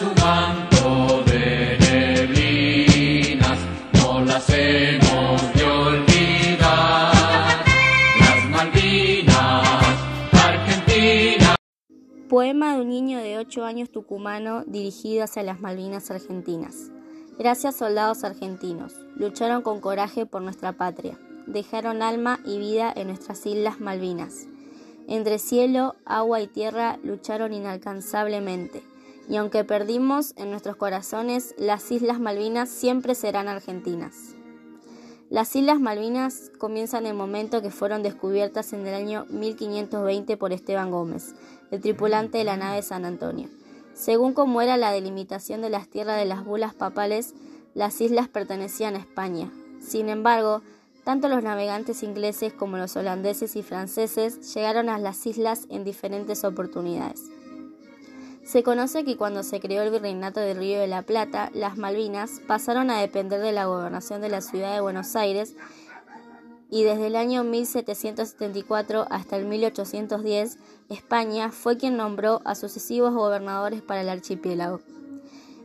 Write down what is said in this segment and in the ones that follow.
su manto de neblinas, no las hemos de olvidar. Las Malvinas, Argentina. Poema de un niño de 8 años tucumano dirigido hacia las Malvinas argentinas. Gracias soldados argentinos, lucharon con coraje por nuestra patria, dejaron alma y vida en nuestras islas Malvinas. Entre cielo, agua y tierra lucharon inalcanzablemente, y aunque perdimos en nuestros corazones, las Islas Malvinas siempre serán argentinas. Las Islas Malvinas comienzan el momento que fueron descubiertas en el año 1520 por Esteban Gómez, el tripulante de la nave San Antonio. Según como era la delimitación de las tierras de las bulas papales, las islas pertenecían a España. Sin embargo, tanto los navegantes ingleses como los holandeses y franceses llegaron a las islas en diferentes oportunidades. Se conoce que cuando se creó el Virreinato del Río de la Plata, las Malvinas pasaron a depender de la gobernación de la ciudad de Buenos Aires y desde el año 1774 hasta el 1810, España fue quien nombró a sucesivos gobernadores para el archipiélago.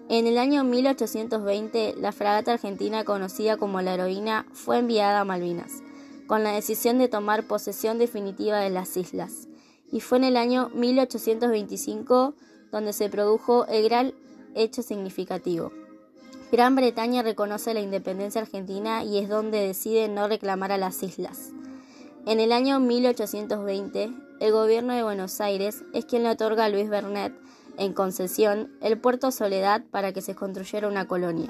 En el año 1820, la fragata argentina conocida como la Heroína fue enviada a Malvinas, con la decisión de tomar posesión definitiva de las islas, y fue en el año 1825 donde se produjo el gran hecho significativo. Gran Bretaña reconoce la independencia argentina y es donde decide no reclamar a las islas. En el año 1820, el gobierno de Buenos Aires es quien le otorga a Luis Bernet en concesión el puerto Soledad para que se construyera una colonia.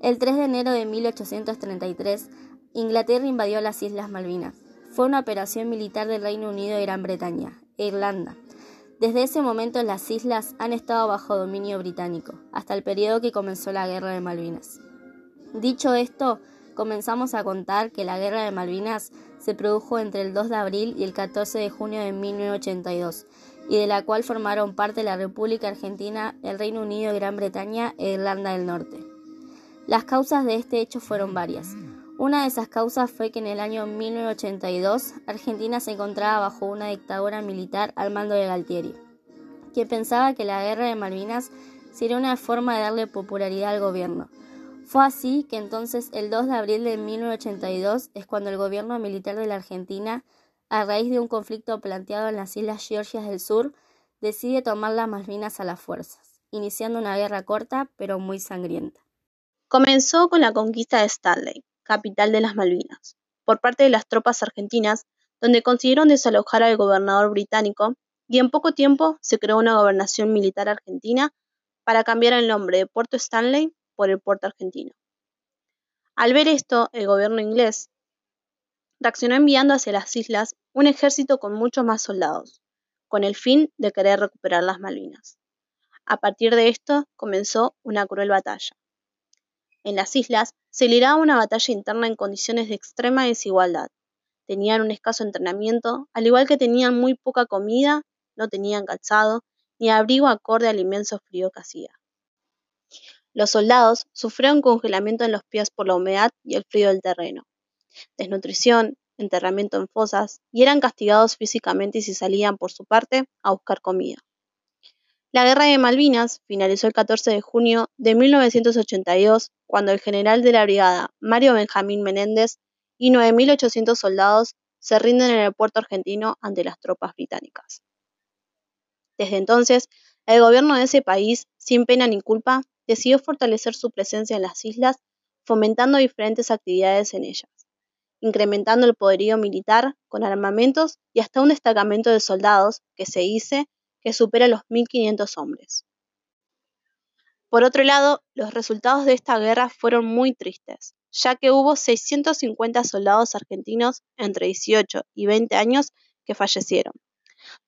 El 3 de enero de 1833, Inglaterra invadió las Islas Malvinas. Fue una operación militar del Reino Unido y Gran Bretaña, e Irlanda. Desde ese momento las islas han estado bajo dominio británico, hasta el periodo que comenzó la Guerra de Malvinas. Dicho esto, comenzamos a contar que la Guerra de Malvinas se produjo entre el 2 de abril y el 14 de junio de 1982 y de la cual formaron parte la República Argentina, el Reino Unido, Gran Bretaña e Irlanda del Norte. Las causas de este hecho fueron varias. Una de esas causas fue que en el año 1982 Argentina se encontraba bajo una dictadura militar al mando de Galtieri, que pensaba que la guerra de Malvinas sería una forma de darle popularidad al gobierno. Fue así que entonces el 2 de abril de 1982 es cuando el gobierno militar de la Argentina a raíz de un conflicto planteado en las Islas Georgias del Sur, decide tomar las Malvinas a las fuerzas, iniciando una guerra corta pero muy sangrienta. Comenzó con la conquista de Stanley, capital de las Malvinas, por parte de las tropas argentinas, donde consiguieron desalojar al gobernador británico y en poco tiempo se creó una gobernación militar argentina para cambiar el nombre de Puerto Stanley por el Puerto Argentino. Al ver esto, el gobierno inglés reaccionó enviando hacia las islas un ejército con muchos más soldados, con el fin de querer recuperar las Malvinas. A partir de esto comenzó una cruel batalla. En las islas se libraba una batalla interna en condiciones de extrema desigualdad. Tenían un escaso entrenamiento, al igual que tenían muy poca comida, no tenían calzado, ni abrigo acorde al inmenso frío que hacía. Los soldados sufrieron congelamiento en los pies por la humedad y el frío del terreno desnutrición, enterramiento en fosas, y eran castigados físicamente si salían por su parte a buscar comida. La Guerra de Malvinas finalizó el 14 de junio de 1982, cuando el general de la brigada, Mario Benjamín Menéndez, y 9.800 soldados se rinden en el puerto argentino ante las tropas británicas. Desde entonces, el gobierno de ese país, sin pena ni culpa, decidió fortalecer su presencia en las islas, fomentando diferentes actividades en ellas incrementando el poderío militar con armamentos y hasta un destacamento de soldados, que se dice que supera los 1.500 hombres. Por otro lado, los resultados de esta guerra fueron muy tristes, ya que hubo 650 soldados argentinos entre 18 y 20 años que fallecieron,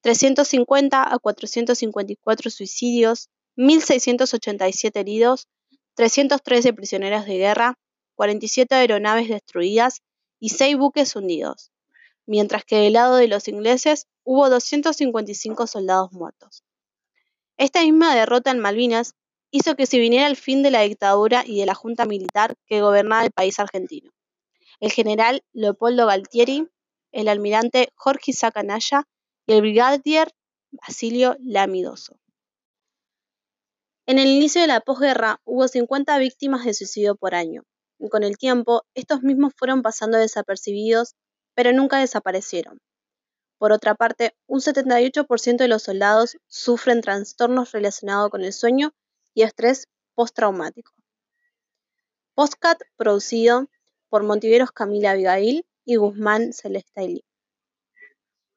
350 a 454 suicidios, 1.687 heridos, 313 prisioneros de guerra, 47 aeronaves destruidas y seis buques hundidos, mientras que del lado de los ingleses hubo 255 soldados muertos. Esta misma derrota en Malvinas hizo que se viniera el fin de la dictadura y de la junta militar que gobernaba el país argentino. El general Leopoldo Galtieri, el almirante Jorge Sacanaya y el brigadier Basilio Lamidoso. En el inicio de la posguerra hubo 50 víctimas de suicidio por año, y con el tiempo estos mismos fueron pasando desapercibidos, pero nunca desaparecieron. Por otra parte, un 78% de los soldados sufren trastornos relacionados con el sueño y estrés postraumático. Postcat producido por Montiveros Camila Abigail y Guzmán Celeste